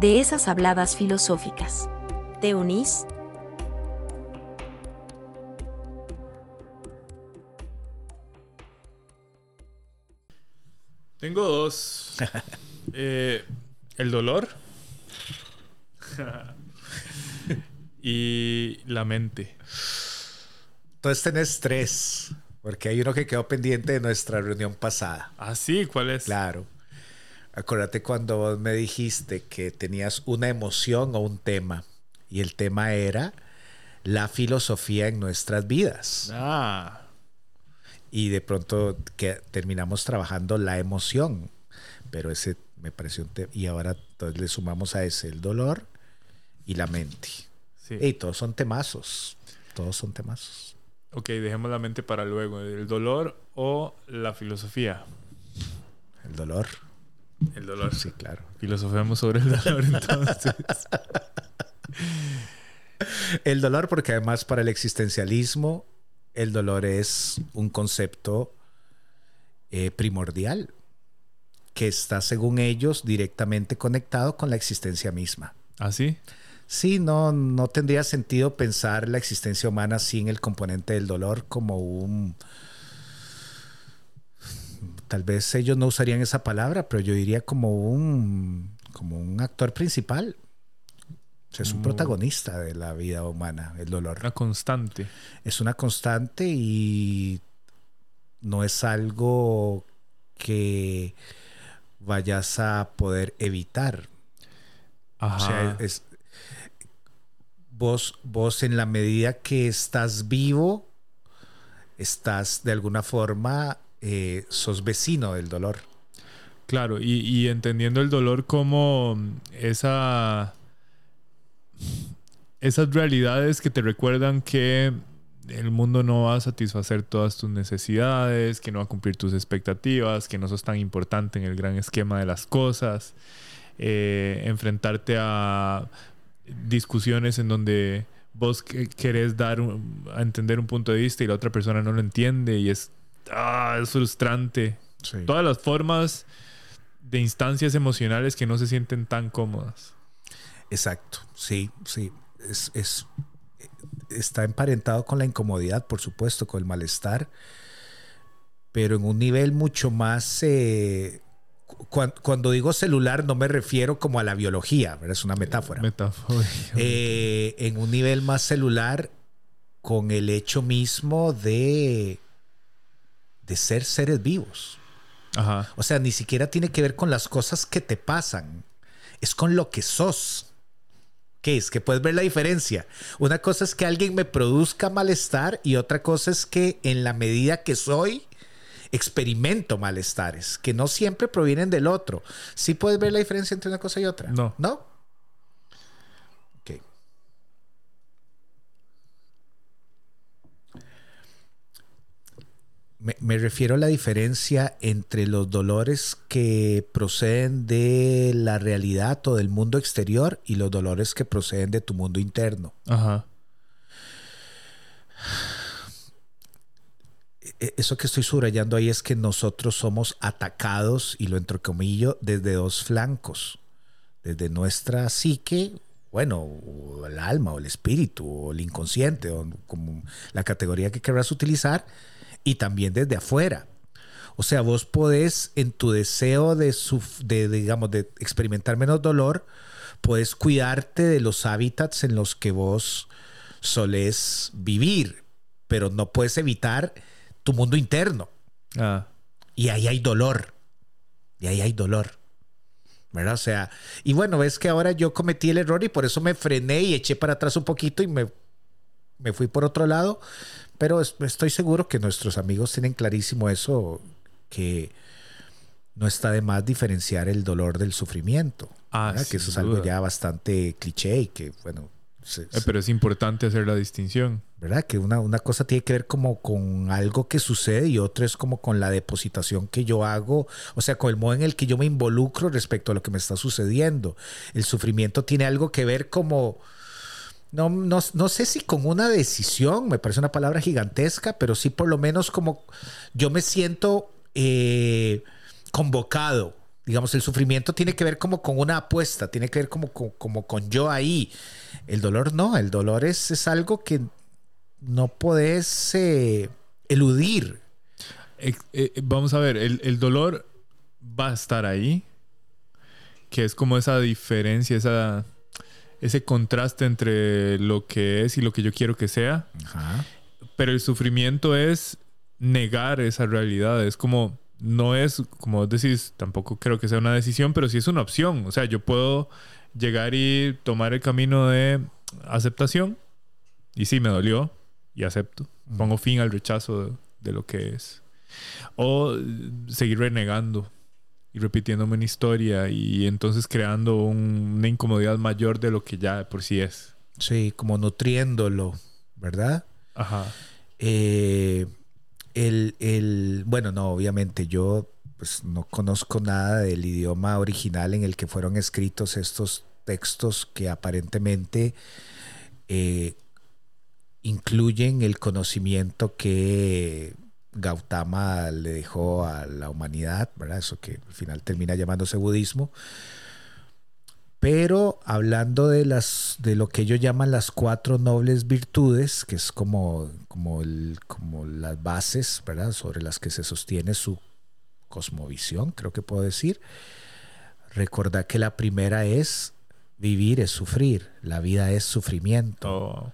de esas habladas filosóficas. ¿Te unís? Tengo dos. Eh, el dolor y la mente. Entonces tenés tres, porque hay uno que quedó pendiente de nuestra reunión pasada. Ah, sí, ¿cuál es? Claro. Acuérdate cuando vos me dijiste que tenías una emoción o un tema, y el tema era la filosofía en nuestras vidas. Ah. Y de pronto que terminamos trabajando la emoción, pero ese me pareció un tema. Y ahora entonces le sumamos a ese el dolor y la mente. Sí. Y todos son temazos. Todos son temazos. Ok, dejemos la mente para luego. ¿El dolor o la filosofía? El dolor. El dolor. Sí, claro. Filosofemos sobre el dolor entonces. El dolor, porque además para el existencialismo, el dolor es un concepto eh, primordial que está, según ellos, directamente conectado con la existencia misma. ¿Ah, sí? Sí, no, no tendría sentido pensar la existencia humana sin el componente del dolor como un... Tal vez ellos no usarían esa palabra, pero yo diría como un, como un actor principal. O sea, es un Mm. protagonista de la vida humana, el dolor. Una constante. Es una constante y no es algo que vayas a poder evitar. Ajá. O sea, es, vos, vos en la medida que estás vivo, estás de alguna forma, eh, sos vecino del dolor. Claro, y, entendiendo el dolor como esa. Esas realidades que te recuerdan que el mundo no va a satisfacer todas tus necesidades, que no va a cumplir tus expectativas, que no sos tan importante en el gran esquema de las cosas. eh, enfrentarte a discusiones en donde vos que- querés dar a entender un punto de vista y la otra persona no lo entiende y es, ah, es frustrante todas las formas de instancias emocionales que no se sienten tan cómodas. Exacto, sí, sí. Es, es- está emparentado con la incomodidad, por supuesto, con el malestar, pero en un nivel mucho más... eh, cu- cuan- cuando digo celular no me refiero como a la biología, ¿verdad? es una metáfora. Metáfora. Eh, en un nivel más celular con el hecho mismo de, de ser seres vivos. Ajá. O sea, ni siquiera tiene que ver con las cosas que te pasan, es con lo que sos. ¿Qué es? Que puedes ver la diferencia. Una cosa es que alguien me produzca malestar y otra cosa es que en la medida que soy, experimento malestares, que no siempre provienen del otro. ¿Sí puedes ver la diferencia entre una cosa y otra? No. ¿No? Ok. Me, me refiero a la diferencia entre los dolores que proceden de la realidad o del mundo exterior y los dolores que proceden de tu mundo interno. Ajá. E- Eso que estoy subrayando ahí es que nosotros somos atacados, y lo entrecomillo, desde dos flancos. Desde nuestra psique, bueno, o el alma, o el espíritu, o el inconsciente, o como la categoría que querrás utilizar, y también desde afuera. O sea, vos podés, en tu deseo de, de, digamos, de experimentar menos dolor, puedes cuidarte de los hábitats en los que vos solés vivir, pero no puedes evitar tu mundo interno. Ah. Y ahí hay dolor. Y ahí hay dolor. ¿Verdad? O sea, y bueno, ves que ahora yo cometí el error y por eso me frené y eché para atrás un poquito y me, me fui por otro lado. Pero es- estoy seguro que nuestros amigos tienen clarísimo eso, que no está de más diferenciar el dolor del sufrimiento. Ah, que eso es algo duda. ya bastante cliché y que, bueno, se- Eh, pero es importante hacer la distinción. ¿verdad? Que una, una cosa tiene que ver como con algo que sucede y otra es como con la depositación que yo hago, o sea, con el modo en el que yo me involucro respecto a lo que me está sucediendo. El sufrimiento tiene algo que ver como, no, no, no sé si con una decisión, me parece una palabra gigantesca, pero sí por lo menos como yo me siento eh, convocado. Digamos, el sufrimiento tiene que ver como con una apuesta, tiene que ver como, como, con yo ahí. El dolor no, el dolor es, es algo que no podés eh, eludir. Eh, vamos a ver, el, el dolor va a estar ahí, que es como esa diferencia, esa, ese contraste entre lo que es y lo que yo quiero que sea, Ajá. pero el sufrimiento es negar esa realidad, es como, no es, como vos decís, tampoco creo que sea una decisión, pero sí es una opción, o sea, yo puedo llegar y tomar el camino de aceptación, y sí, me dolió, y acepto, pongo fin al rechazo de, de lo que es. O seguir renegando y repitiéndome una historia y entonces creando un- una incomodidad mayor de lo que ya de por sí es. Sí, como nutriéndolo, ¿verdad? Ajá. Eh, el, el- bueno, no, obviamente yo pues no conozco nada del idioma original en el que fueron escritos estos textos que aparentemente eh, incluyen el conocimiento que Gautama le dejó a la humanidad, ¿verdad? Eso que al final termina llamándose budismo. Pero hablando de las de lo que ellos llaman las cuatro nobles virtudes, que es como, como, el- como las bases, ¿verdad? Sobre las que se sostiene su cosmovisión, creo que puedo decir. Recordar que la primera es vivir es sufrir, la vida es sufrimiento Oh,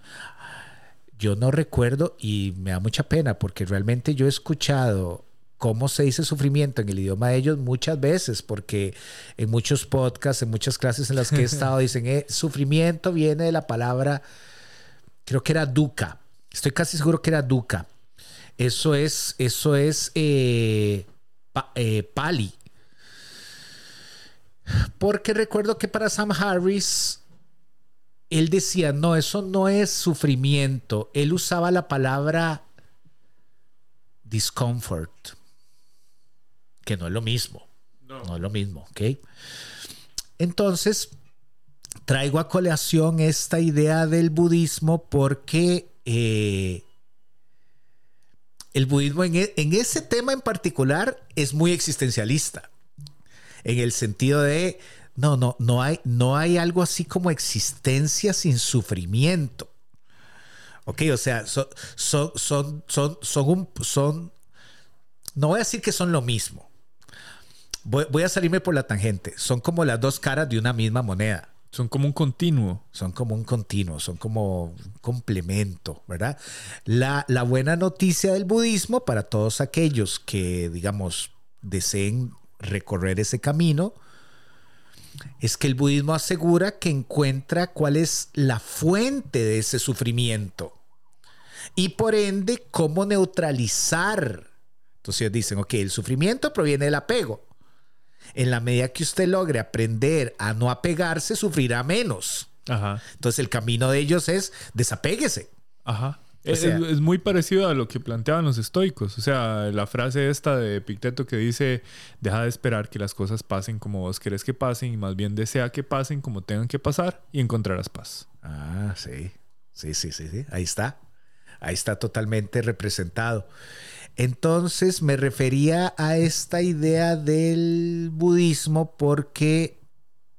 yo no recuerdo y me da mucha pena porque realmente yo he escuchado cómo se dice sufrimiento en el idioma de ellos muchas veces, porque en muchos podcasts, en muchas clases en las que he estado, dicen, eh, sufrimiento viene de la palabra, creo que era duca, estoy casi seguro que era duca. Eso es, eso es eh, pa- eh, pali. Porque recuerdo que para Sam Harris él decía, no, eso no es sufrimiento. Él usaba la palabra discomfort, que no es lo mismo. No, es lo mismo, ¿ok? Entonces, traigo a colación esta idea del budismo porque eh, el budismo en, e- en ese tema en particular es muy existencialista. En el sentido de, no, no, no hay, no hay algo así como existencia sin sufrimiento. Ok, o sea, son, son, son, son, son, un- son- no voy a decir que son lo mismo. Voy, voy a salirme por la tangente. Son como las dos caras de una misma moneda. son como un continuo. Son como un continuo, son como un complemento, ¿verdad? La, la buena noticia del budismo para todos aquellos que, digamos, deseen recorrer ese camino es que el budismo asegura que encuentra cuál es la fuente de ese sufrimiento y por ende cómo neutralizar. Entonces dicen, ok, el sufrimiento proviene del apego. En la medida que usted logre aprender a no apegarse, sufrirá menos. Ajá. Entonces el camino de ellos es desapéguese. Ajá. Es, sea- es- es muy parecido a lo que planteaban los estoicos. O sea, la frase esta de Epicteto que dice, deja de esperar que las cosas pasen como vos querés que pasen y más bien desea que pasen como tengan que pasar y encontrarás paz. Ah, sí. Sí, sí, sí, sí. Ahí está. Ahí está totalmente representado. Entonces me refería a esta idea del budismo porque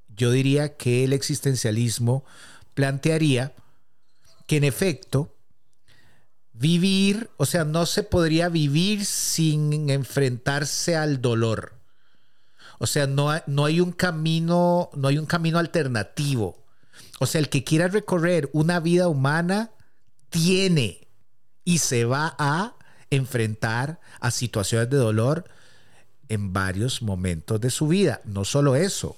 yo diría que el existencialismo plantearía que en efecto vivir, o sea, no se podría vivir sin enfrentarse al dolor. O sea, no no hay un camino, no hay un camino alternativo. O sea, el que quiera recorrer una vida humana tiene y se va a enfrentar a situaciones de dolor en varios momentos de su vida. No solo eso,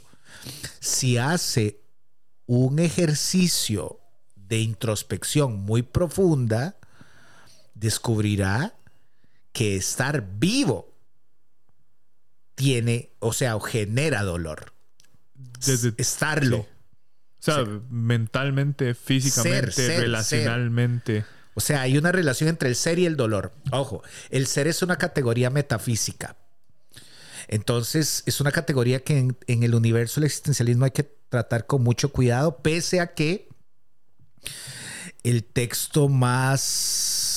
si hace un ejercicio de introspección muy profunda, descubrirá que estar vivo tiene, o sea, o genera dolor. Desde- Estarlo. sí. O sea, mentalmente, físicamente, Ser, ser, relacionalmente. O sea, hay una relación entre el ser y el dolor. Ojo, el ser es una categoría metafísica. Entonces, es una categoría que en, en el universo del existencialismo hay que tratar con mucho cuidado, pese a que el texto más...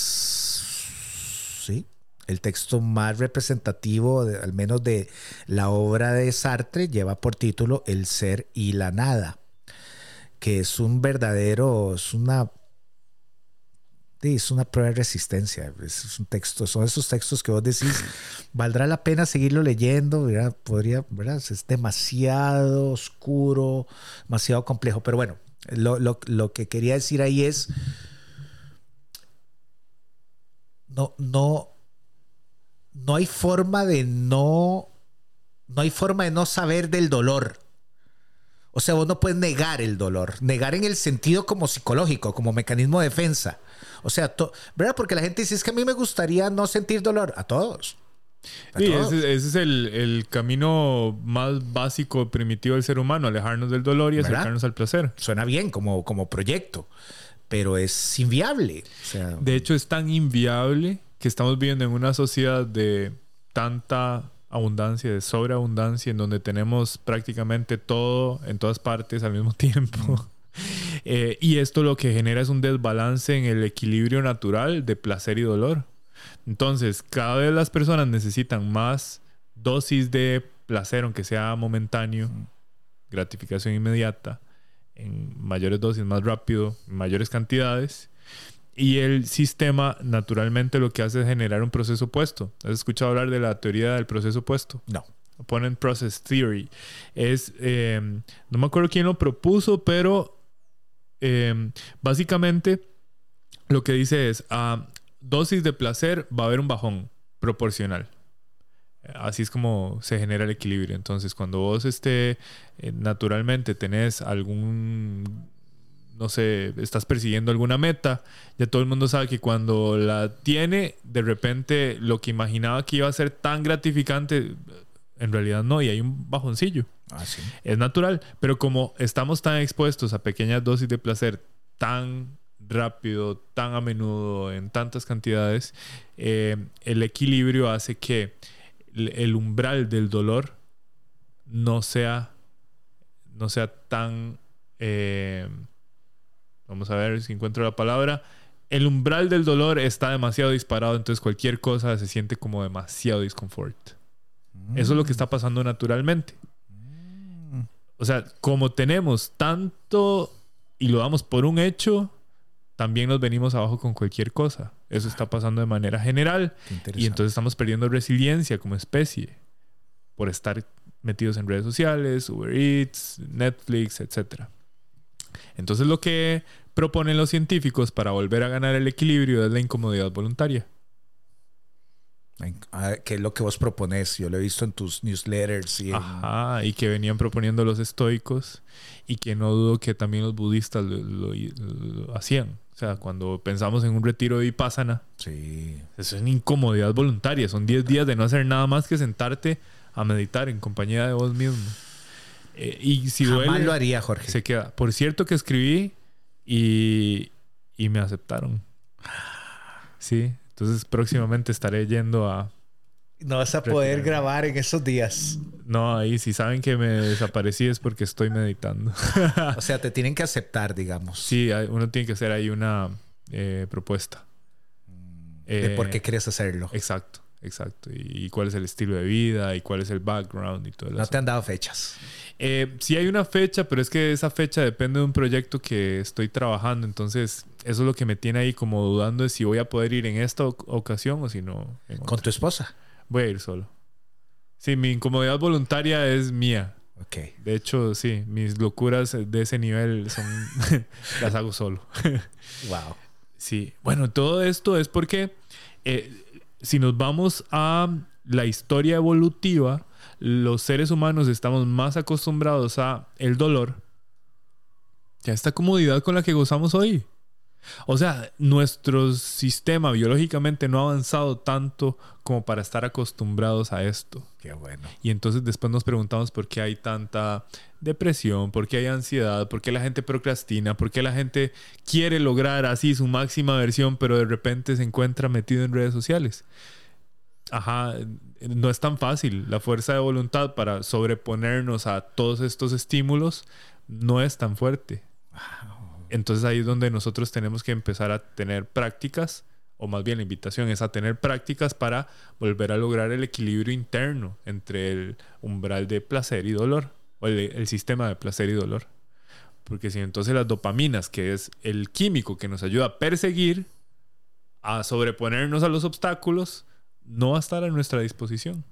El texto más representativo, de- al menos de la obra de Sartre, lleva por título El ser y la nada, que es un verdadero, es una es una prueba de resistencia. Es, es un texto, son esos textos que vos decís, valdrá la pena seguirlo leyendo, ¿verdad? Podría, ¿verdad? Es demasiado oscuro, demasiado complejo. Pero bueno, lo, lo- lo que quería decir ahí es, no, no, no hay forma de no, no hay forma de no saber del dolor. O sea, vos no puedes negar el dolor. Negar en el sentido como psicológico, como mecanismo de defensa. O sea, to- ¿verdad? Porque la gente dice, es que a mí me gustaría no sentir dolor. A todos. A Sí, todos. ese, ese es el, el camino más básico, primitivo del ser humano, alejarnos del dolor y ¿Verdad? acercarnos al placer. Suena bien como, como proyecto, pero es inviable. O sea, De hecho, es tan inviable que estamos viviendo en una sociedad de tanta abundancia, de sobreabundancia, en donde tenemos prácticamente todo en todas partes al mismo tiempo. Eh, y esto lo que genera es un desbalance en el equilibrio natural de placer y dolor. Entonces, cada vez las personas necesitan más dosis de placer, aunque sea momentáneo, gratificación inmediata, en mayores dosis, más rápido, en mayores cantidades. Y el sistema naturalmente lo que hace es generar un proceso opuesto. ¿Has escuchado hablar de la teoría del proceso opuesto? no. Opponent Process Theory. Es, eh, no me acuerdo quién lo propuso, pero eh, básicamente lo que dice es, a dosis de placer va a haber un bajón proporcional. Así es como se genera el equilibrio. Entonces, cuando vos este, eh, naturalmente tenés algún, no sé, estás persiguiendo alguna meta, ya todo el mundo sabe que cuando la tiene, de repente lo que imaginaba que iba a ser tan gratificante, en realidad no, y hay un bajoncillo. Ah, sí. Es natural, pero como estamos tan expuestos a pequeñas dosis de placer tan rápido, tan a menudo, en tantas cantidades, eh, el equilibrio hace que el el umbral del dolor no sea, no sea tan... eh, vamos a ver si encuentro la palabra. El umbral del dolor está demasiado disparado, entonces cualquier cosa se siente como demasiado disconfort. Eso es lo que está pasando naturalmente. O sea, como tenemos tanto y lo damos por un hecho, también nos venimos abajo con cualquier cosa. Eso está pasando de manera general. Y entonces estamos perdiendo resiliencia como especie por estar metidos en redes sociales, Uber Eats, Netflix, etc. Entonces lo que proponen los científicos para volver a ganar el equilibrio es la incomodidad voluntaria. Ah, ¿Qué es lo que vos propones? Yo lo he visto en tus newsletters y en- Ajá, y que venían proponiendo los estoicos y que no dudo que también los budistas lo, lo- lo hacían. O sea, cuando pensamos en un retiro de vipassana, Sí. eso es una incomodidad voluntaria. Son 10 días de no hacer nada más que sentarte a meditar en compañía de vos mismo. Eh, y si Jamás duele, lo haría, Jorge. se queda. Por cierto que escribí y, y me aceptaron. Sí, entonces próximamente estaré yendo a... No vas a poder grabar en esos días. No, ahí si saben que me desaparecí es porque estoy meditando. O sea, te tienen que aceptar, digamos. sí, uno tiene que hacer ahí una eh, propuesta. De Eh, por qué quieres hacerlo. Exacto, exacto. Y, y cuál es el estilo de vida y cuál es el background y todo No eso. te han dado fechas. Eh, sí hay una fecha, pero es que esa fecha depende de un proyecto que estoy trabajando. Entonces, eso es lo que me tiene ahí como dudando de si voy a poder ir en esta oc- ocasión o si no. en Con otra. tu esposa. Voy a ir solo. Sí, mi incomodidad voluntaria es mía. Ok. De hecho, sí, mis locuras de ese nivel son las hago solo. Wow. Sí, bueno, todo esto es porque eh, si nos vamos a la historia evolutiva, los seres humanos estamos más acostumbrados a el dolor que a esta comodidad con la que gozamos hoy. O sea, nuestro sistema biológicamente no ha avanzado tanto como para estar acostumbrados a esto. Qué bueno. Y entonces después nos preguntamos por qué hay tanta depresión, por qué hay ansiedad, por qué la gente procrastina, por qué la gente quiere lograr así su máxima versión, pero de repente se encuentra metido en redes sociales. Ajá, no es tan fácil. La fuerza de voluntad para sobreponernos a todos estos estímulos no es tan fuerte. Entonces ahí es donde nosotros tenemos que empezar a tener prácticas, o más bien la invitación es a tener prácticas para volver a lograr el equilibrio interno entre el umbral de placer y dolor, o el, sistema de placer y dolor. Porque si entonces las dopaminas, que es el químico que nos ayuda a perseguir, a sobreponernos a los obstáculos, no va a estar a nuestra disposición.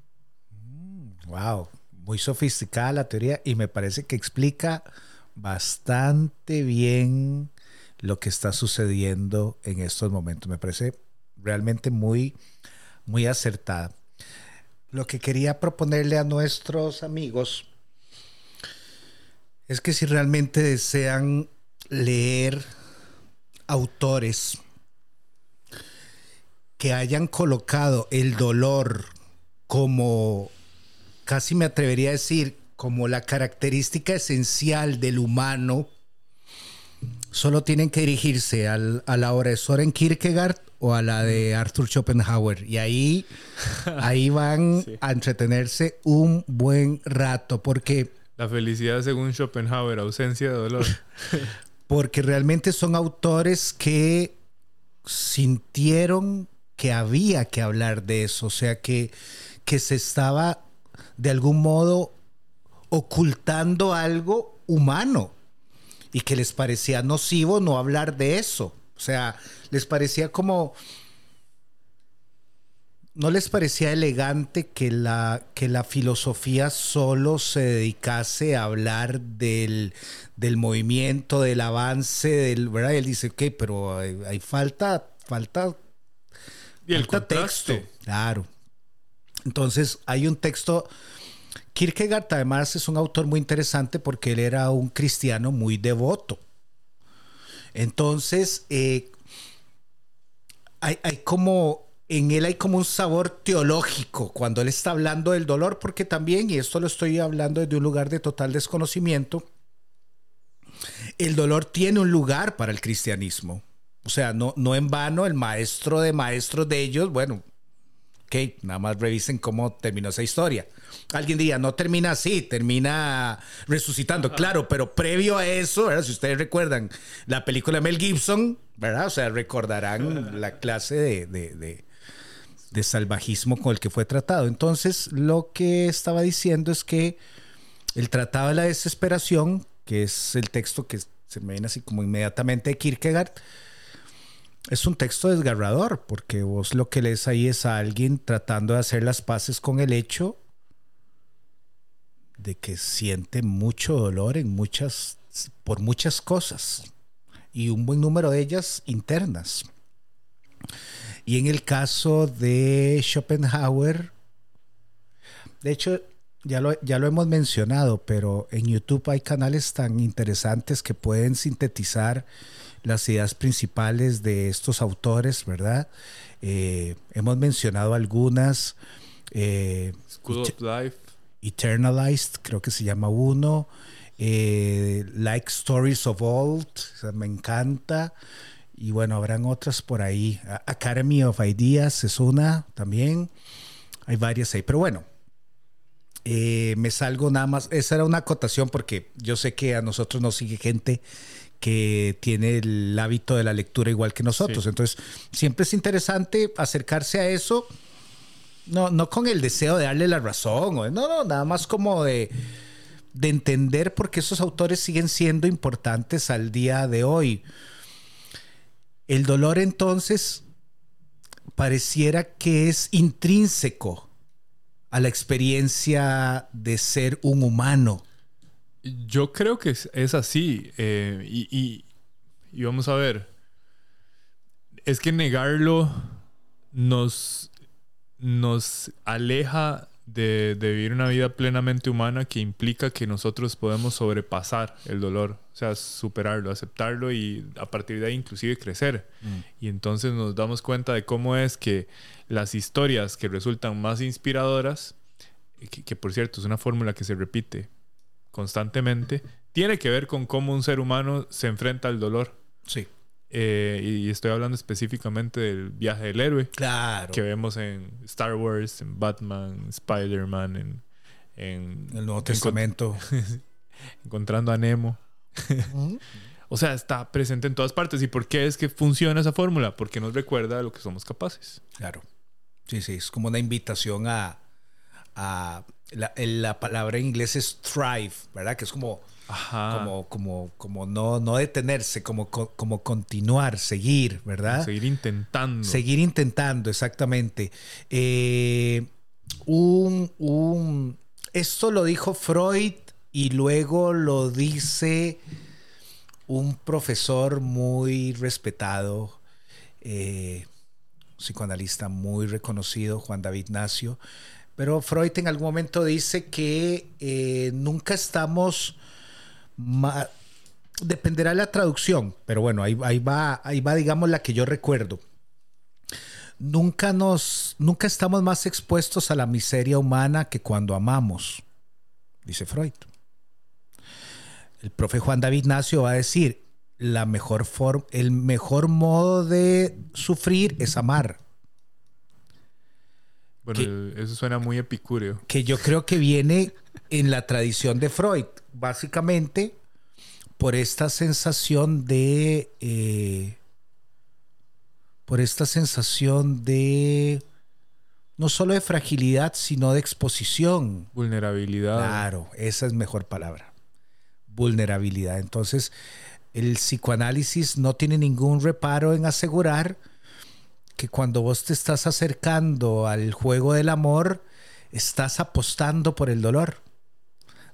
Wow, muy sofisticada la teoría y me parece que explica bastante bien lo que está sucediendo en estos momentos. Me parece realmente muy, muy acertada. Lo que quería proponerle a nuestros amigos es que si realmente desean leer autores que hayan colocado el dolor como, casi me atrevería a decir, como la característica esencial del humano, solo tienen que dirigirse a la obra de Soren Kierkegaard o a la de Arthur Schopenhauer. Y ahí, ahí van a entretenerse un buen rato, porque... La felicidad según Schopenhauer, ausencia de dolor. porque realmente son autores que sintieron que había que hablar de eso, o sea, que, que se estaba de algún modo ocultando algo humano y que les parecía nocivo no hablar de eso. O sea, les parecía como... ¿No les parecía elegante que la, que la filosofía solo se dedicase a hablar del, del movimiento, del avance, del, ¿verdad? Y él dice, ok, pero hay, falta, falta, y el texto. Claro. Entonces hay un texto Kierkegaard además es un autor muy interesante porque él era un cristiano muy devoto. Entonces, eh, hay, como, en él hay como un sabor teológico cuando él está hablando del dolor, porque también, y esto lo estoy hablando desde un lugar de total desconocimiento, el dolor tiene un lugar para el cristianismo. O sea, no, no en vano el maestro de maestros de ellos, bueno, ok, nada más revisen cómo terminó esa historia. Alguien diría, no termina así, termina resucitando, claro, pero previo a eso, si ustedes recuerdan la película Mel Gibson, ¿verdad? O sea, recordarán la clase de, de, salvajismo con el que fue tratado. Entonces, lo que estaba diciendo es que el Tratado de la Desesperación, que es el texto que se me viene así como inmediatamente de Kierkegaard, es un texto desgarrador, porque vos lo que lees ahí es a alguien tratando de hacer las paces con el hecho de que siente mucho dolor en muchas, por muchas cosas y un buen número de ellas internas. Y en el caso de Schopenhauer, de hecho, ya lo, ya lo hemos mencionado, pero en YouTube hay canales tan interesantes que pueden sintetizar las ideas principales de estos autores, ¿verdad? Eh, hemos mencionado algunas. Eh, School of Life. Eternalized, creo que se llama uno. Eh, like Stories of Old, me encanta. Y bueno, habrán otras por ahí. Academy of Ideas es una también. Hay varias ahí. Pero bueno, eh, me salgo nada más. Esa era una acotación porque yo sé que a nosotros nos sigue gente que tiene el hábito de la lectura igual que nosotros. Entonces, siempre es interesante acercarse a eso no, no con el deseo de darle la razón, no, no, nada más como de, de entender por qué esos autores siguen siendo importantes al día de hoy. El dolor entonces pareciera que es intrínseco a la experiencia de ser un humano. Yo creo que es, así. Eh, y, y, vamos a ver. Es que negarlo nos, nos aleja de, de vivir una vida plenamente humana que implica que nosotros podemos sobrepasar el dolor, o sea, superarlo, aceptarlo y a partir de ahí inclusive crecer. Y entonces nos damos cuenta de cómo es que las historias que resultan más inspiradoras, que, que por cierto es una fórmula que se repite constantemente, tiene que ver con cómo un ser humano se enfrenta al dolor. Sí. Eh, y estoy hablando específicamente del viaje del héroe Claro. que vemos en Star Wars, en Batman, Spider-Man, en, en El Nuevo Testamento. encontrando a Nemo. O sea, está presente en todas partes. ¿Y por qué es que funciona esa fórmula? Porque nos recuerda de lo que somos capaces. Claro. Sí, sí, es como una invitación a... a la, la palabra en inglés es thrive, ¿verdad? Que es como... Ajá. Como, como, como no, no detenerse, como, co- como continuar, seguir, ¿verdad? Seguir intentando. Seguir intentando, exactamente. Eh, un, un- esto lo dijo Freud y luego lo dice un profesor muy respetado, eh, psicoanalista muy reconocido, Juan David Nacio. Pero Freud en algún momento dice que eh, nunca estamos... dependerá la traducción, pero bueno, ahí, ahí va, ahí va, digamos, la que yo recuerdo. Nunca nos, nunca estamos más expuestos a la miseria humana que cuando amamos, dice Freud. El profe Juan David Nacio va a decir, la mejor forma, el mejor modo de sufrir es amar. Bueno, eso suena muy epicúreo. que yo creo que viene en la tradición de Freud, básicamente por esta sensación de, eh, por esta sensación de, no solo de fragilidad, sino de exposición. Vulnerabilidad. Claro, esa es mejor palabra. Vulnerabilidad. Entonces, el psicoanálisis no tiene ningún reparo en asegurar que cuando vos te estás acercando al juego del amor, estás apostando por el dolor.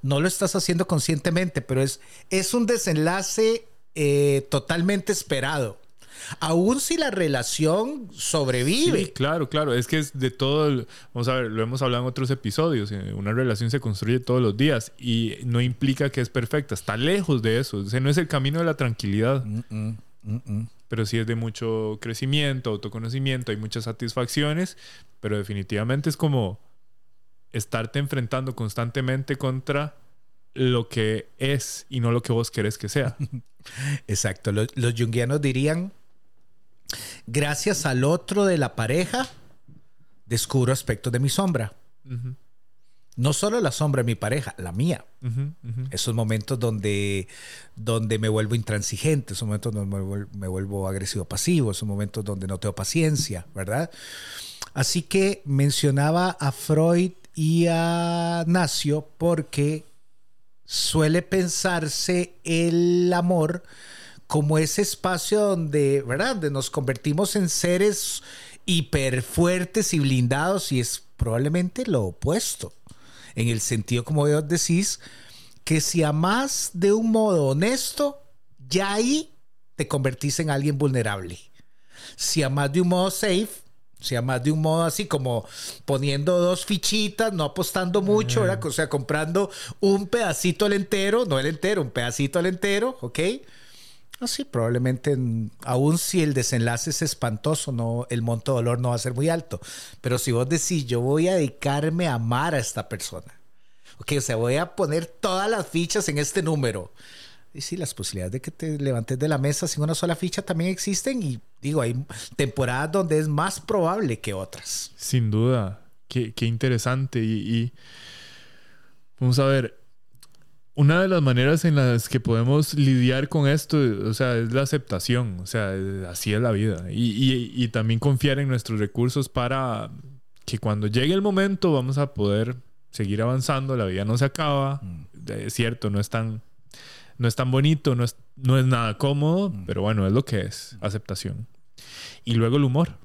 No lo estás haciendo conscientemente, pero es, es un desenlace eh, totalmente esperado. Aún si la relación sobrevive. Sí, claro, claro. Es que es de todo. el- vamos a ver, lo hemos hablado en otros episodios. eh, Una relación se construye todos los días y no implica que es perfecta. Está lejos de eso. Ese no es el camino de la tranquilidad, Mm, mm, mm, mm. Pero sí es de mucho crecimiento, autoconocimiento. Hay muchas satisfacciones, pero definitivamente es como estarte enfrentando constantemente contra lo que es y no lo que vos querés que sea. Exacto. Los, los junguianos dirían, gracias al otro de la pareja, descubro aspectos de mi sombra. Ujú, No solo la sombra de mi pareja, la mía. ujú, ujú. Esos momentos donde, donde me vuelvo intransigente, esos momentos donde me vuel- me vuelvo agresivo pasivo, esos momentos donde no tengo paciencia, ¿verdad? Así que mencionaba a Freud y a Nacio porque suele pensarse el amor como ese espacio donde, ¿verdad? Donde nos convertimos en seres hiper fuertes y blindados y es probablemente lo opuesto. En el sentido, como vos decís, que si amás de un modo honesto, ya ahí te convertís en alguien vulnerable. Si amás de un modo safe, si amás de un modo así como poniendo dos fichitas, no apostando mucho, ¿verdad? O sea, comprando un pedacito al entero, no el entero, un pedacito al entero, ¿ok? Así probablemente, mm, aun si el desenlace es espantoso, no, el monto de dolor no va a ser muy alto. Pero si vos decís, yo voy a dedicarme a amar a esta persona, ok, o sea, voy a poner todas las fichas en este número. Y sí, las posibilidades de que te levantes de la mesa sin una sola ficha también existen. Y digo, hay temporadas donde es más probable que otras. Sin duda. Qué, interesante. Y vamos a ver. Una de las maneras en las que podemos lidiar con esto, o sea, es la aceptación. O sea, así es la vida. Y, y- y también confiar en nuestros recursos para que cuando llegue el momento vamos a poder seguir avanzando. La vida no se acaba. Es cierto, no es tan, no es tan bonito, no es, no es nada cómodo, pero bueno, es lo que es. Aceptación. Y luego el humor.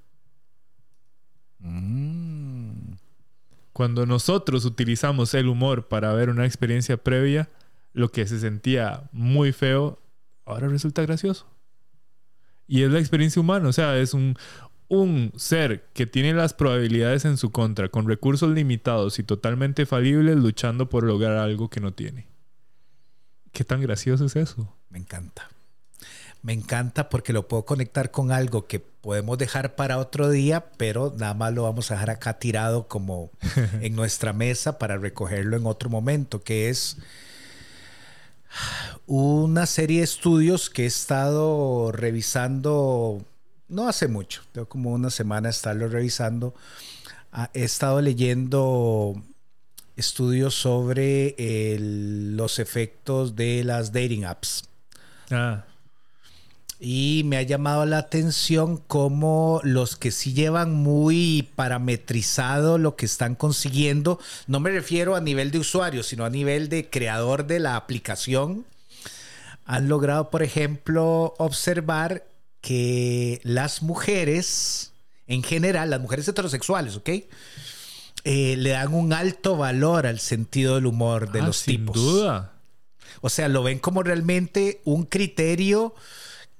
Mm. Cuando nosotros utilizamos el humor para ver una experiencia previa, lo que se sentía muy feo, ahora resulta gracioso. Y es la experiencia humana, o sea, es un, un ser que tiene las probabilidades en su contra, con recursos limitados y totalmente falibles, luchando por lograr algo que no tiene. ¿Qué tan gracioso es eso? Me encanta. Me encanta porque lo puedo conectar con algo que podemos dejar para otro día, pero nada más lo vamos a dejar acá tirado como en nuestra mesa para recogerlo en otro momento, que es una serie de estudios que he estado revisando, no hace mucho, tengo como una semana estarlo revisando. Ah, he estado leyendo estudios sobre los efectos de las dating apps. Ah. Y me ha llamado la atención cómo los que sí llevan muy parametrizado lo que están consiguiendo, no me refiero a nivel de usuario, sino a nivel de creador de la aplicación, han logrado, por ejemplo, observar que las mujeres, en general, las mujeres heterosexuales, ¿ok? Eh, le dan un alto valor al sentido del humor de ah, los sin tipos. duda. O sea, lo ven como realmente un criterio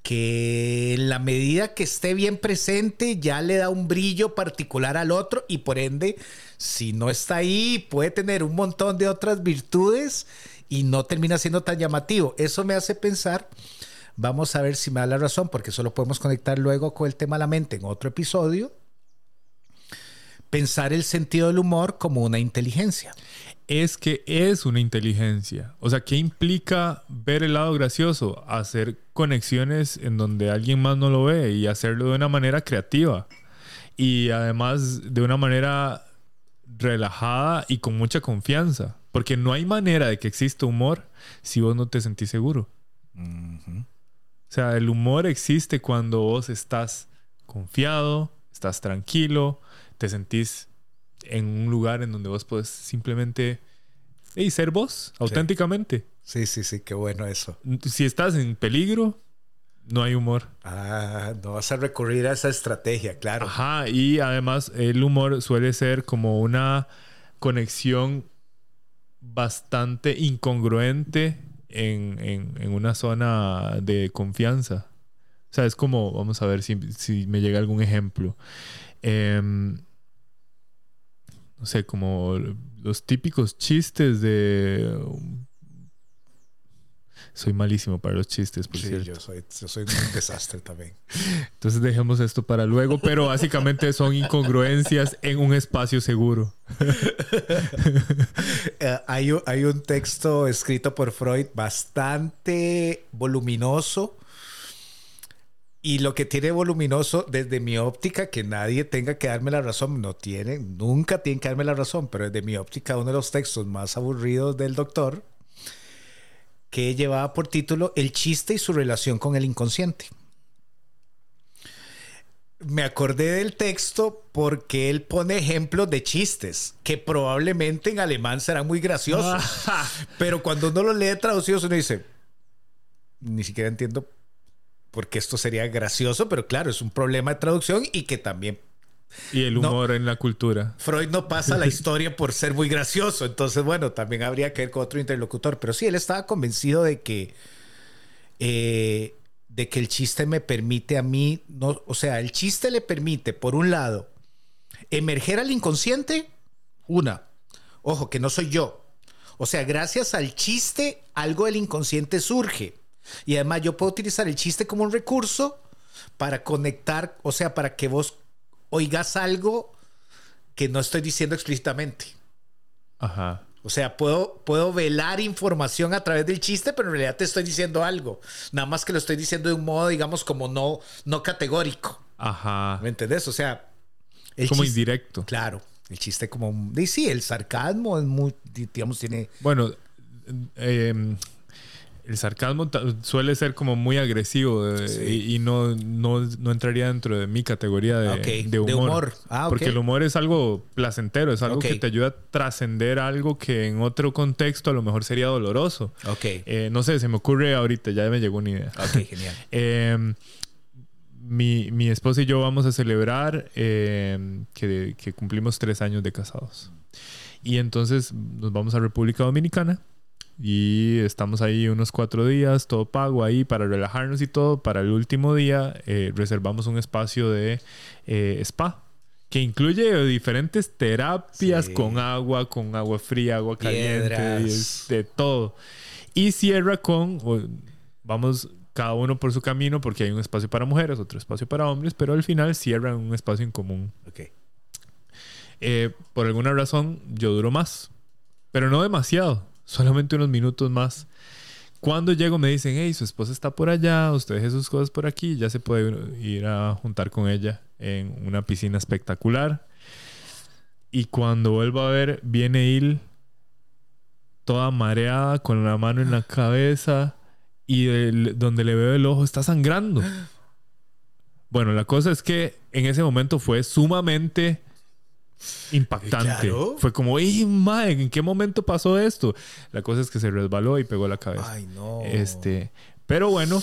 que en la medida que esté bien presente ya le da un brillo particular al otro y por ende, si no está ahí, puede tener un montón de otras virtudes y no termina siendo tan llamativo. Eso me hace pensar, vamos a ver si me da la razón, porque eso lo podemos conectar luego con el tema de la mente en otro episodio. Pensar el sentido del humor como una inteligencia es que es una inteligencia. O sea, ¿qué implica ver el lado gracioso? Hacer conexiones en donde alguien más no lo ve y hacerlo de una manera creativa. Y además de una manera relajada y con mucha confianza. Porque no hay manera de que exista humor si vos no te sentís seguro. O sea, el humor existe cuando vos estás confiado, estás tranquilo, te sentís en un lugar en donde vos podés simplemente ser vos, auténticamente. Sí, sí, sí, qué bueno eso. Si estás en peligro, no hay humor. Ah, no vas a recurrir a esa estrategia, claro. Ajá, y además el humor suele ser como una conexión bastante incongruente en, en, una zona de confianza. O sea, es como, vamos a ver si, si me llega algún ejemplo. Eh, no sé, como los típicos chistes de... Soy malísimo para los chistes, por cierto. Yo soy, yo soy un desastre también. Entonces dejemos esto para luego, pero básicamente son incongruencias en un espacio seguro. Eh, hay, hay un texto escrito por Freud bastante voluminoso y lo que tiene voluminoso, desde mi óptica, que nadie tenga que darme la razón, no tiene, nunca tiene que darme la razón, pero desde mi óptica, uno de los textos más aburridos del doctor, que llevaba por título El chiste y su relación con el inconsciente. Me acordé del texto porque él pone ejemplos de chistes que probablemente en alemán serán muy graciosos. pero cuando uno los lee traducidos, uno dice, ni siquiera entiendo porque esto sería gracioso, pero claro, es un problema de traducción y que también... Y el humor en la cultura. Freud no pasa la historia por ser muy gracioso, entonces bueno, también habría que ver con otro interlocutor, pero sí, él estaba convencido de que... Eh, de que el chiste me permite a mí, no, o sea, el chiste le permite, por un lado, emerger al inconsciente, una, ojo, que no soy yo. O sea, gracias al chiste, algo del inconsciente surge. Y además yo puedo utilizar el chiste como un recurso para conectar, o sea, para que vos oigas algo que no estoy diciendo explícitamente. Ajá. O sea, puedo, puedo velar información a través del chiste, pero en realidad te estoy diciendo algo. Nada más que lo estoy diciendo de un modo, digamos, como no, no categórico. Ajá. ¿Me entendés? O sea, el como indirecto. Claro. El chiste como... Sí, el sarcasmo es muy, digamos, tiene... Bueno, eh, el sarcasmo suele ser como muy agresivo eh, y, no, no, entraría dentro de mi categoría de, humor. Ah, Porque el humor es algo placentero, es algo que te ayuda a trascender algo que en otro contexto a lo mejor sería doloroso. Eh, no sé, se me ocurre ahorita, ya me llegó una idea. Ok, genial. Em, mi, mi, esposa y yo vamos a celebrar em, que, que cumplimos tres años de casados. Y entonces nos vamos a República Dominicana y estamos ahí unos cuatro días, todo pago ahí para relajarnos y todo. Para el último día eh, reservamos un espacio de eh, spa que incluye diferentes terapias Sí. con agua, con agua fría, agua caliente, de todo. Y cierra con, vamos cada uno por su camino porque hay un espacio para mujeres, otro espacio para hombres, pero al final cierra en un espacio en común. Ok. Eh, por alguna razón yo duro más, pero no demasiado, solamente unos minutos más. Cuando llego me dicen, hey, su esposa está por allá, usted deje sus cosas por aquí, ya se puede ir a juntar con ella en una piscina espectacular. Y cuando vuelvo a ver, viene Il toda mareada, con la mano en la cabeza y el- donde le veo el ojo está sangrando. Bueno, la cosa es que en ese momento fue sumamente impactante. Claro. Fue como, ¡ay, madre! ¿En qué momento pasó esto? La cosa es que se resbaló y pegó la cabeza. Ay, no. Este, pero bueno,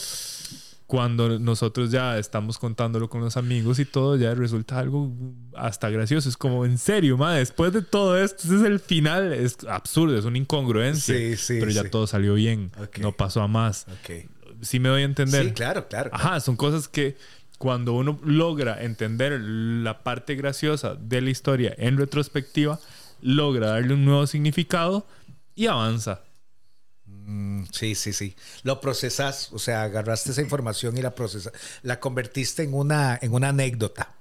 cuando nosotros ya estamos contándolo con los amigos y todo, ya resulta algo hasta gracioso. Es como, en serio, madre, después de todo esto, ese es el final. Es absurdo, es una incongruencia. Sí, sí, pero ya sí. todo salió bien. Ok. No pasó a más. Sí me doy a entender. Sí, claro, claro. Ajá, son cosas que cuando uno logra entender la parte graciosa de la historia en retrospectiva, logra darle un nuevo significado y avanza. Mm, sí, sí, sí. Lo procesas, o sea, agarraste esa información y la procesas, la convertiste en una, en una anécdota.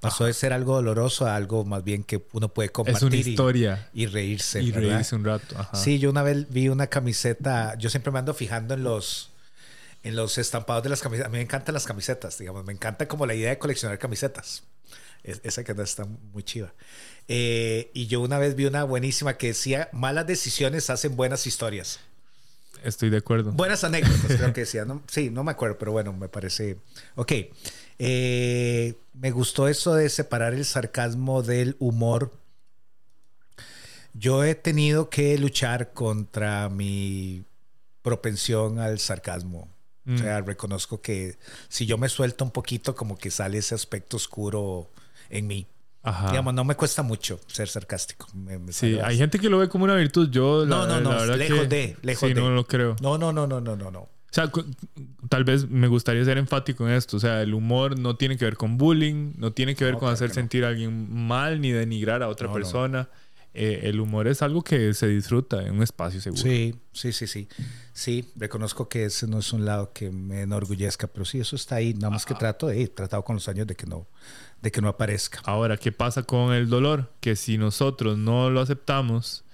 Pasó de ser algo doloroso a algo más bien que uno puede compartir. Es una y- historia. Y, reírse. y ¿verdad? reírse un rato. Ajá. Sí, yo una vez vi una camiseta, yo siempre me ando fijando en los en los estampados de las camisetas. A mí me encantan las camisetas, digamos, me encanta como la idea de coleccionar camisetas. Es- esa que está muy chiva. Eh, y yo una vez vi una buenísima que decía, malas decisiones hacen buenas historias. Estoy de acuerdo. Buenas anécdotas, creo que decía. No, sí, no me acuerdo, pero bueno, me parece. Ok. Eh, me gustó eso de separar el sarcasmo del humor. Yo he tenido que luchar contra mi propensión al sarcasmo. Mm. O sea, reconozco que si yo me suelto un poquito, como que sale ese aspecto oscuro en mí. Ajá. Digamos, no me cuesta mucho ser sarcástico. Me- me Sí, hay gente que lo ve como una virtud. Yo, la, No, no, no, la lejos que- de, lejos sí, de. no lo creo. No, no, no, no, no, no, no. O sea, tal vez me gustaría ser enfático en esto. O sea, el humor no tiene que ver con bullying, no tiene que ver No, con hacer no. sentir a alguien mal ni denigrar a otra No, no, no. Eh, el humor es algo que se disfruta en un espacio seguro. Sí, sí, sí, sí. Sí, reconozco que ese no es un lado que me enorgullezca, pero sí, eso está ahí. Nada más que trato de, he tratado con los años de que no, de que no aparezca. Ahora, ¿qué pasa con el dolor? Que si nosotros no lo aceptamos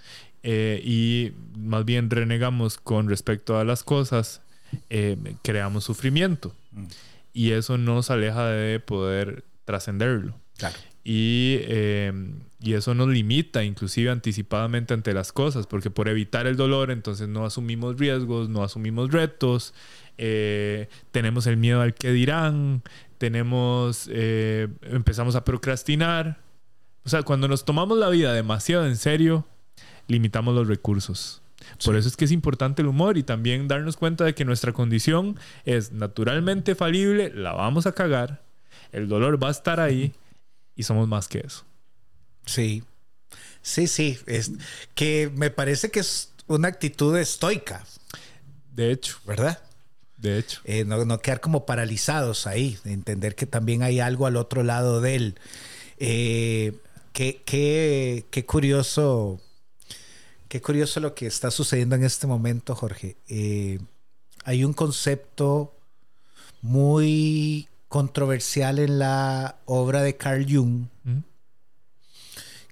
eh, y más bien renegamos con respecto a las cosas, eh, creamos sufrimiento. Mm. Y eso nos aleja de poder trascenderlo. Claro. Y, eh, y eso nos limita inclusive anticipadamente ante las cosas, porque por evitar el dolor entonces no asumimos riesgos, no asumimos retos, eh, tenemos el miedo al que dirán, tenemos, eh, empezamos a procrastinar. O sea, cuando nos tomamos la vida demasiado en serio, limitamos los recursos. Por Sí. eso es que es importante el humor y también darnos cuenta de que nuestra condición es naturalmente falible, la vamos a cagar, el dolor va a estar ahí y somos más que eso. Sí, sí, sí. Es que me parece que es una actitud estoica, De hecho, ¿verdad? de hecho. Eh, no, no quedar como paralizados ahí, entender que también hay algo al otro lado de él. Eh, qué, qué- qué curioso, qué curioso lo que está sucediendo en este momento, Jorge. Eh, hay un concepto muy controversial en la obra de Carl Jung, ¿Mm?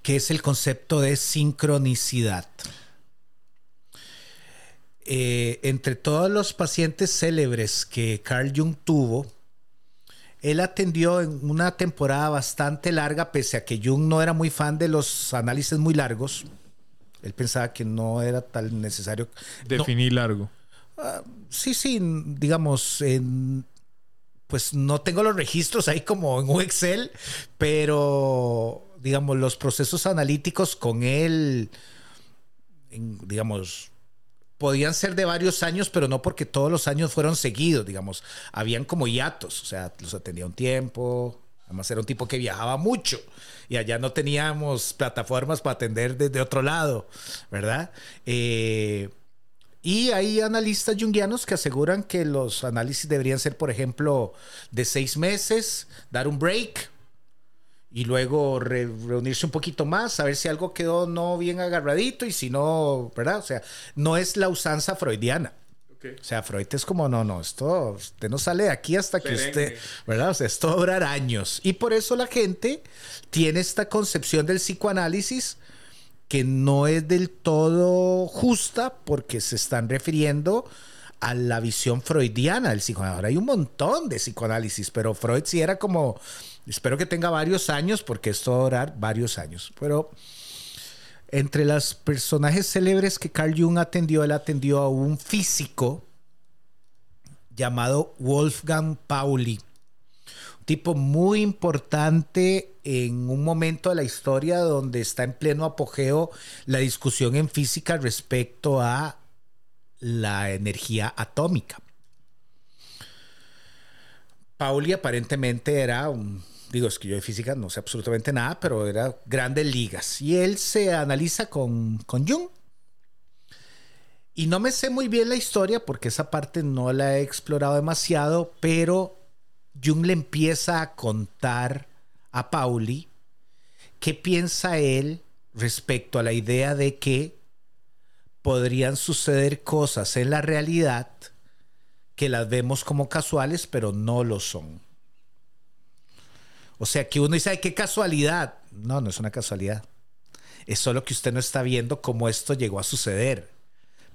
Que es el concepto de sincronicidad. Eh, entre todos los pacientes célebres que Carl Jung tuvo, él atendió en una temporada bastante larga, pese a que Jung no era muy fan de los análisis muy largos. Él pensaba que no era tan necesario. No, Definí largo. sí, sí, digamos, en- pues no tengo los registros ahí como en un Excel, pero digamos, los procesos analíticos con él, digamos, podían ser de varios años, pero no porque todos los años fueron seguidos, digamos, habían como hiatos, o sea, los atendía un tiempo, además era un tipo que viajaba mucho y allá no teníamos plataformas para atender desde otro lado, ¿verdad? Eh, Y hay analistas junguianos que aseguran que los análisis deberían ser, por ejemplo, de seis meses, dar un break y luego reunirse un poquito más, saber si algo quedó no bien agarradito y si no, ¿verdad? O sea, no es la usanza freudiana. O sea, Freud es como, no, no, esto, usted no sale de aquí hasta que usted, ¿verdad? O sea, esto va a durar años. Y por eso la gente tiene esta concepción del psicoanálisis que no es del todo justa porque se están refiriendo a la visión freudiana del psicoanálisis. Ahora hay un montón de psicoanálisis, pero Freud sí era como, espero que tenga varios años porque esto va a durar varios años. Pero entre los personajes célebres que Carl Jung atendió, él atendió a un físico llamado Wolfgang Pauli tipo muy importante en un momento de la historia donde está en pleno apogeo la discusión en física respecto a la energía atómica. Pauli aparentemente era un, digo, es que yo de física no sé absolutamente nada, pero era grandes ligas. Y él se analiza con, con Jung. Y no me sé muy bien la historia porque esa parte no la he explorado demasiado, pero Jung le empieza a contar a Pauli qué piensa él respecto a la idea de que podrían suceder cosas en la realidad que las vemos como casuales, pero no lo son. O sea, que uno dice, ay, qué casualidad. No, no es una casualidad. Es solo que usted no está viendo cómo esto llegó a suceder.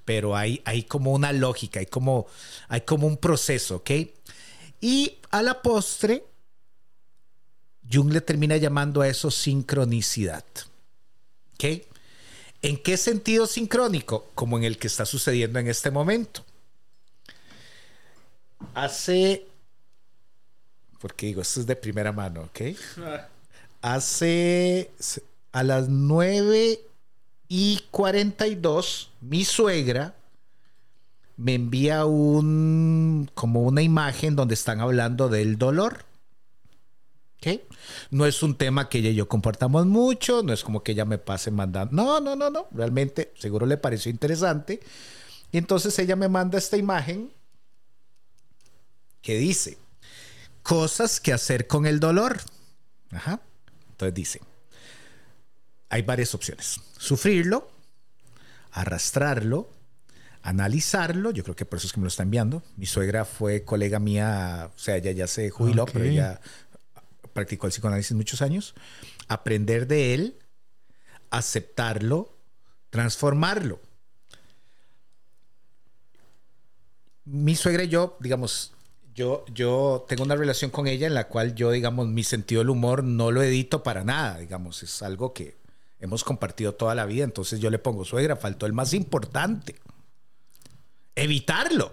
Pero hay, hay como una lógica, hay como, hay como un proceso, ¿ok? Y a la postre, Jung le termina llamando a eso sincronicidad. ¿Ok? ¿En qué sentido sincrónico? Como en el que está sucediendo en este momento. Hace. Porque digo, esto es de primera mano, ¿ok? Hace. A las 9 y 42, mi suegra me envía un como una imagen donde están hablando del dolor. ¿Okay? No es un tema que ella y yo compartamos mucho, no es como que ella me pase mandando. No, no, no, no. Realmente, seguro le pareció interesante. Y entonces ella me manda esta imagen que dice: Cosas que hacer con el dolor. Ajá. Entonces dice: Hay varias opciones: sufrirlo, arrastrarlo, analizarlo. Yo creo que por eso es que me lo está enviando. Mi suegra fue colega mía, o sea, ella ya se jubiló, pero ella practicó el psicoanálisis muchos años. Aprender de él, aceptarlo, transformarlo. Mi suegra y yo, digamos, yo, yo tengo una relación con ella en la cual yo, digamos, mi sentido del humor no lo edito para nada, digamos, es algo que hemos compartido toda la vida, entonces yo le pongo suegra, faltó el más importante evitarlo.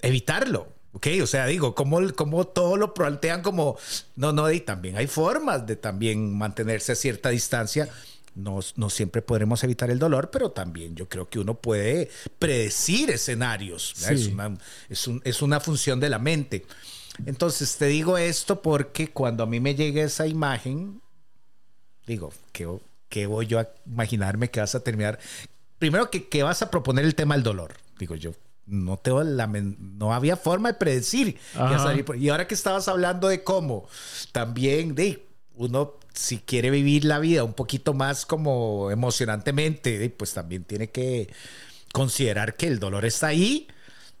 Evitarlo. ¿Ok? O sea, digo, como, como todo lo plantean como, no, no, y también hay formas de también mantenerse a cierta distancia. No, no, siempre podremos evitar el dolor, pero también yo creo que uno puede predecir escenarios. Es, una, es, una, función de la mente. Entonces, te digo esto porque cuando a mí me llega esa imagen, digo, ¿qué, qué voy yo a imaginarme que vas a terminar? Primero, que, que vas a proponer el tema del dolor digo yo, no tengo la no había forma de predecir y ahora que estabas hablando de cómo también de uno si quiere vivir la vida un poquito más como emocionantemente pues también tiene que considerar que el dolor está ahí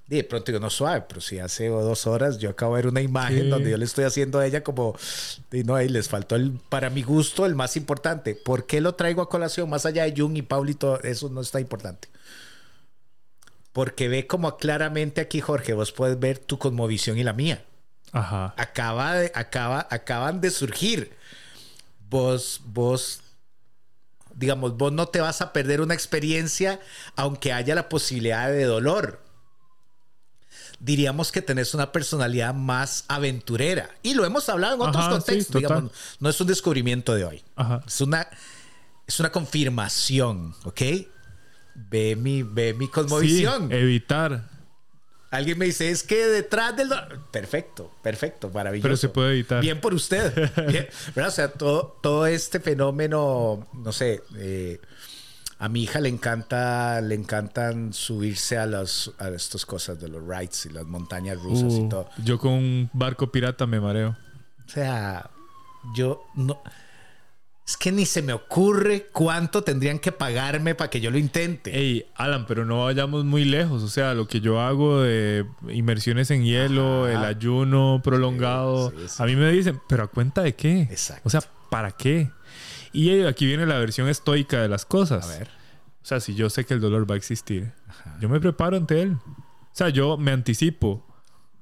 de pronto digo, no suave, pero si hace dos horas yo acabo de ver una imagen donde yo le estoy haciendo a ella como, y no, ahí les faltó el, para mi gusto, el más importante. ¿Por qué lo traigo a colación? Más allá de Jung y Paulito, eso no está importante. Porque ve como claramente aquí, Jorge, vos puedes ver tu cosmovisión y la mía. Ajá. Acaba de, acaba, acaban de surgir. Vos, vos, digamos, vos no te vas a perder una experiencia aunque haya la posibilidad de dolor. Diríamos que tenés una personalidad más aventurera. Y lo hemos hablado en otros contextos. digamos, no es un descubrimiento de hoy. Ajá. Es una, es una confirmación, ¿ok? ve mi, ve mi cosmovisión. evitar. Alguien me dice, es que detrás del... Perfecto, perfecto, maravilloso. Pero se puede evitar. Bien por usted. O sea, todo, todo este fenómeno, no sé, eh, A mi hija le encanta, le encantan subirse a las a estas cosas de los rides y las montañas rusas y Uh, todo. yo con un barco pirata me mareo. O sea, yo no. Es que ni se me ocurre cuánto tendrían que pagarme para que yo lo intente. Ey, Alan, pero no vayamos muy lejos. O sea, lo que yo hago de inmersiones en hielo, Ajá. el ayuno prolongado. Sí, sí, sí. A mí me dicen, ¿pero a cuenta de qué? Exacto. O sea, ¿para qué? Y aquí viene la versión estoica de las cosas. A ver. O sea, si yo sé que el dolor va a existir, yo me preparo ante él. O sea, yo me anticipo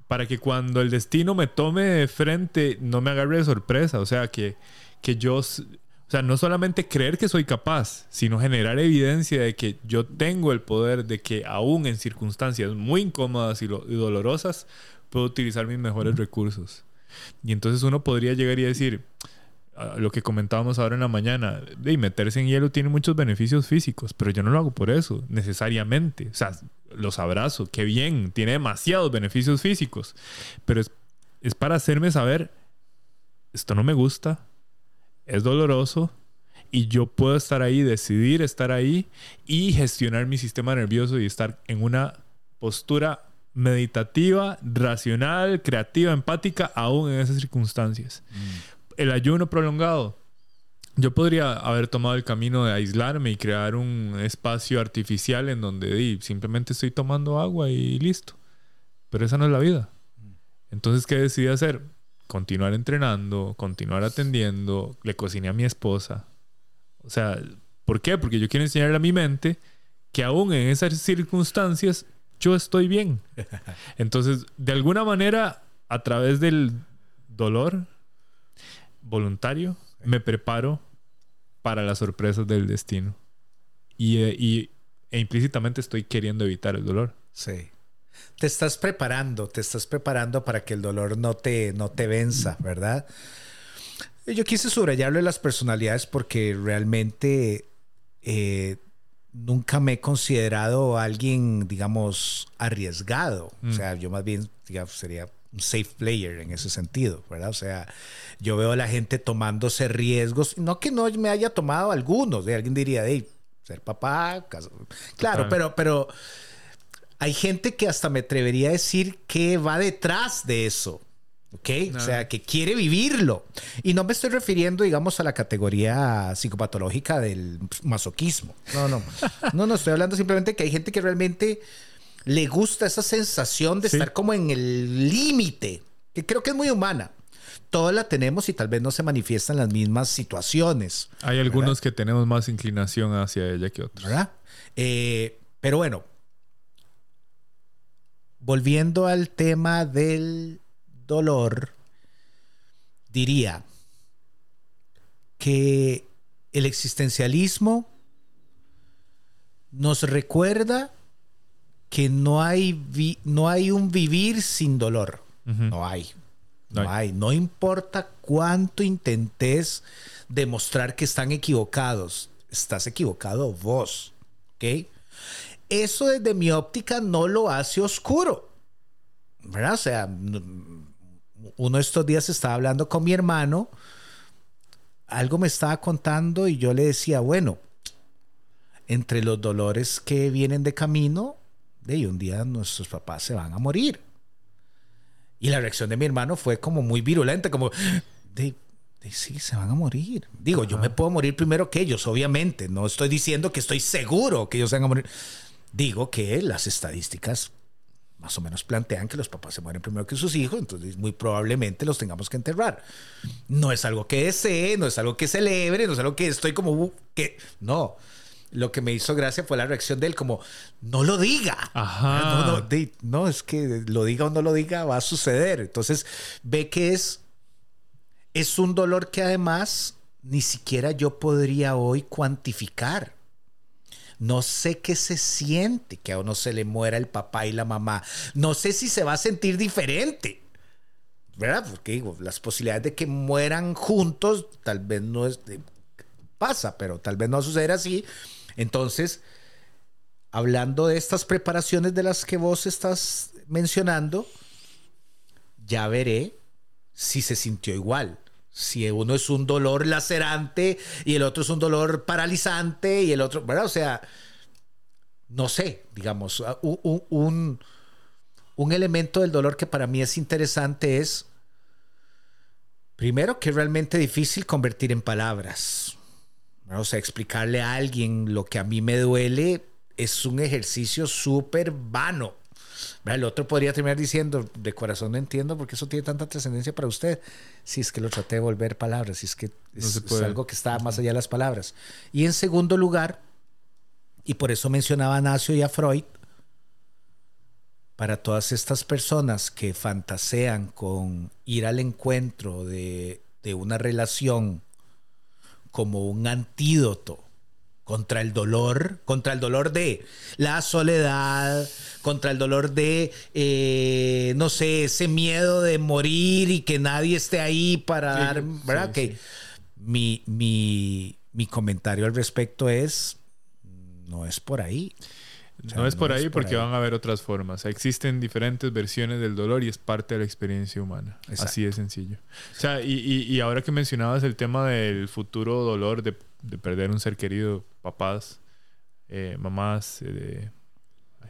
para que cuando el destino me tome de frente no me agarre de sorpresa. O sea, que, que yo... O sea, no solamente creer que soy capaz, sino generar evidencia de que yo tengo el poder de que aún en circunstancias muy incómodas y, lo- y dolorosas puedo utilizar mis mejores recursos. Y entonces uno podría llegar y decir, ah, lo que comentábamos ahora en la mañana, de meterse en hielo tiene muchos beneficios físicos, pero yo no lo hago por eso, necesariamente. O sea, los abrazo, qué bien, tiene demasiados beneficios físicos, pero es para hacerme saber, esto no me gusta, es doloroso, y yo puedo estar ahí, decidir estar ahí y gestionar mi sistema nervioso y estar en una postura meditativa, racional, creativa, empática, aún en esas circunstancias el ayuno prolongado. Yo podría haber tomado el camino de aislarme y crear un espacio artificial en donde simplemente estoy tomando agua y listo. Pero esa no es la vida. Entonces, ¿qué decidí hacer? Continuar entrenando, continuar atendiendo. Le cociné a mi esposa. O sea, ¿por qué? Porque yo quiero enseñarle a mi mente que aún en esas circunstancias yo estoy bien. Entonces, de alguna manera, a través del dolor voluntario, me preparo para las sorpresas del destino. Y, eh, y- e implícitamente estoy queriendo evitar el dolor. Sí. Te estás preparando, te estás preparando para que el dolor no te, no te venza, ¿verdad? Yo quise subrayarlo en las personalidades porque realmente eh, nunca me he considerado alguien, digamos, arriesgado. O sea, yo más bien digamos, sería un safe player en ese sentido, ¿verdad? O sea, yo veo a la gente tomándose riesgos, no que no me haya tomado algunos, de alguien diría, hey, ser papá, casa-". claro, Total. pero, pero hay gente que hasta me atrevería a decir que va detrás de eso. ¿Ok? O sea, que quiere vivirlo. Y no me estoy refiriendo, digamos, a la categoría psicopatológica del masoquismo. No, no. No, no, estoy hablando simplemente que hay gente que realmente le gusta esa sensación de Sí. estar como en el límite, que creo que es muy humana. Todos la tenemos y tal vez no se manifiesta en las mismas situaciones. Hay algunos que tenemos más inclinación hacia ella que otros. ¿verdad? Eh, pero bueno, volviendo al tema del dolor, diría que el existencialismo nos recuerda que no hay, vi- no hay un vivir sin dolor. No hay. No No hay. No importa cuánto intentes demostrar que están equivocados. Estás equivocado vos. ¿Ok? Eso desde mi óptica no lo hace oscuro. ¿Verdad? O sea, uno de estos días estaba hablando con mi hermano. Algo me estaba contando y yo le decía, bueno, entre los dolores que vienen de camino, de un día nuestros papás se van a morir. Y la reacción de mi hermano fue como muy virulenta, como, de, de sí, se van a morir. Digo, yo me puedo morir primero que ellos, obviamente. No estoy diciendo que estoy seguro que ellos se van a morir. Digo que las estadísticas más o menos plantean que los papás se mueren primero que sus hijos, entonces muy probablemente los tengamos que enterrar. No es algo que desee, no es algo que celebre, no es algo que estoy como "Uh", que no. Lo que me hizo gracia fue la reacción de él como no lo diga. Ajá. No, no, de- no, es que lo diga o no lo diga va a suceder. Entonces ve que es es un dolor que además ni siquiera yo podría hoy cuantificar. No sé qué se siente que a uno se le muera el papá y la mamá. No sé si se va a sentir diferente. ¿Verdad? Porque digo, las posibilidades de que mueran juntos tal vez no es... de- pasa, pero tal vez no va a suceder así. Entonces, hablando de estas preparaciones de las que vos estás mencionando, ya veré si se sintió igual. Si uno es un dolor lacerante y el otro es un dolor paralizante y el otro, ¿verdad? O sea, no sé, digamos, un, un, un elemento del dolor que para mí es interesante es, primero, que es realmente difícil convertir en palabras. O sea, explicarle a alguien lo que a mí me duele es un ejercicio súper vano. El otro podría terminar diciendo, de corazón no entiendo por qué eso tiene tanta trascendencia para usted. Si es que lo traté de volver palabras, si es que es, algo que está más allá de las palabras. Y en segundo lugar, y por eso mencionaba a Nacio y a Freud, para todas estas personas que fantasean con ir al encuentro de, de una relación como un antídoto contra el dolor, contra el dolor de la soledad, contra el dolor de, eh, no sé, ese miedo de morir y que nadie esté ahí para dar, ¿verdad? que Mi, mi, mi comentario al respecto es, no es por ahí. no es por ahí porque van a haber otras formas. existen diferentes versiones del dolor y es parte de la experiencia humana. Así de sencillo. O sea, y, y, ahora que mencionabas el tema del futuro dolor de de perder un ser querido, papás, eh, mamás, eh,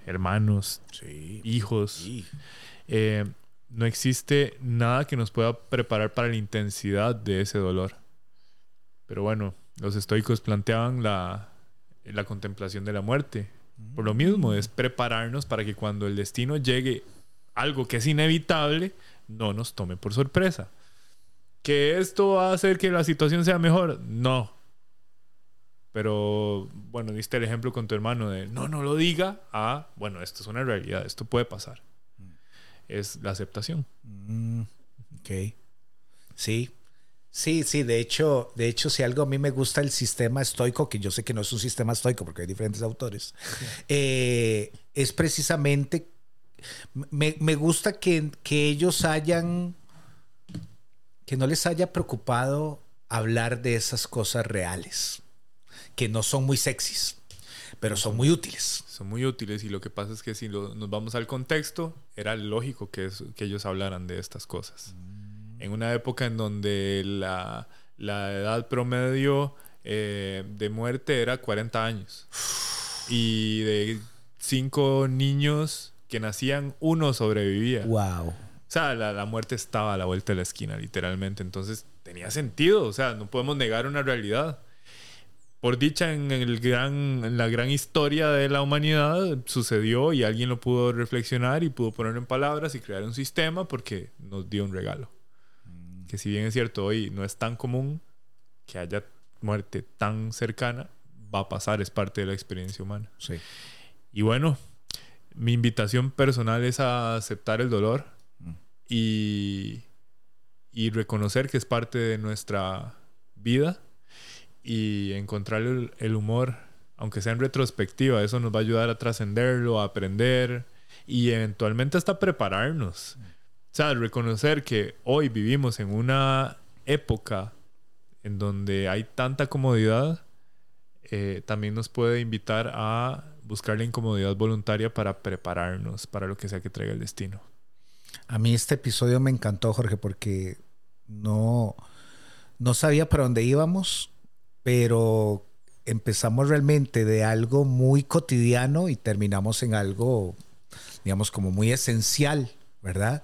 hermanos, hijos. Eh, no existe nada que nos pueda preparar para la intensidad de ese dolor. Pero bueno, los estoicos planteaban la, la contemplación de la muerte. Por lo mismo, es prepararnos para que cuando el destino llegue algo que es inevitable, no nos tome por sorpresa. ¿Que esto va a hacer que la situación sea mejor? No. Pero bueno, diste el ejemplo con tu hermano de no, no lo diga, a bueno, esto es una realidad, esto puede pasar. Mm. Es la aceptación. Mm, ok. Sí. Sí, sí, de hecho, de hecho, si algo a mí me gusta el sistema estoico, que yo sé que no es un sistema estoico porque hay diferentes autores, eh, es precisamente, me, me gusta que, que ellos hayan, que no les haya preocupado hablar de esas cosas reales que no son muy sexys, pero son muy útiles. Son muy útiles y lo que pasa es que si nos vamos al contexto, era lógico que, que ellos hablaran de estas cosas. En una época en donde la, la edad promedio eh, de muerte era 40 años y de cinco niños que nacían, uno sobrevivía. Wow. O sea, la, la, muerte estaba a la vuelta de la esquina, literalmente. Entonces tenía sentido. O sea, no podemos negar una realidad por dicha en, el gran, en la gran historia de la humanidad sucedió y alguien lo pudo reflexionar y pudo poner en palabras y crear un sistema porque nos dio un regalo. Mm. Que si bien es cierto, hoy no es tan común que haya muerte tan cercana, va a pasar, es parte de la experiencia humana. Sí. Y bueno, mi invitación personal es a aceptar el dolor mm. y, y reconocer que es parte de nuestra vida y encontrar el, humor, aunque sea en retrospectiva, eso nos va a ayudar a trascenderlo, a aprender y eventualmente hasta prepararnos. O sea, reconocer que hoy vivimos en una época en donde hay tanta comodidad, eh, también nos puede invitar a buscar la incomodidad voluntaria para prepararnos para lo que sea que traiga el destino. A mí este episodio me encantó, Jorge, porque no, no sabía para dónde íbamos, pero empezamos realmente de algo muy cotidiano y terminamos en algo, digamos, como muy esencial, ¿verdad?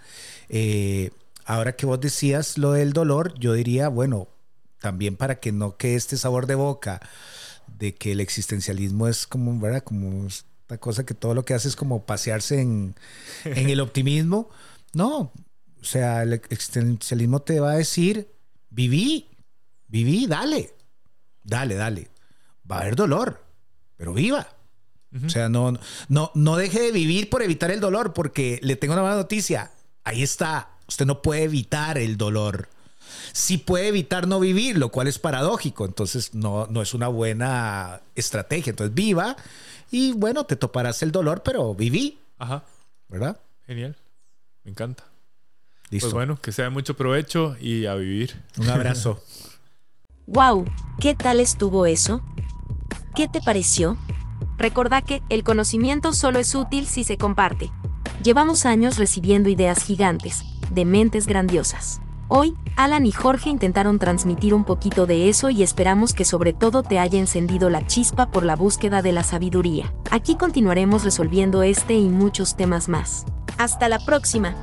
Eh, ahora que vos decías lo del dolor, yo diría, bueno, también para que no quede este sabor de boca de que el existencialismo es como, ¿verdad? Como esta cosa que todo lo que hace es como pasearse en, en el optimismo. No, o sea, el existencialismo te va a decir, viví, viví, dale dale, dale. Va a haber dolor, pero viva. O sea, no, no, no deje de vivir por evitar el dolor, porque le tengo una mala noticia. Ahí está. Usted no puede evitar el dolor. Sí puede evitar no vivir, lo cual es paradójico. Entonces, no, no es una buena estrategia. Entonces, viva y bueno, te toparás el dolor, pero viví. Ajá. ¿Verdad? Genial. Me encanta. Listo. Pues bueno, que sea mucho provecho y a vivir. Un abrazo. ¡Wow! ¿Qué tal estuvo eso? ¿Qué te pareció? Recordá que el conocimiento solo es útil si se comparte. Llevamos años recibiendo ideas gigantes, de mentes grandiosas. Hoy, Alan y Jorge intentaron transmitir un poquito de eso y esperamos que sobre todo te haya encendido la chispa por la búsqueda de la sabiduría. Aquí continuaremos resolviendo este y muchos temas más. Hasta la próxima.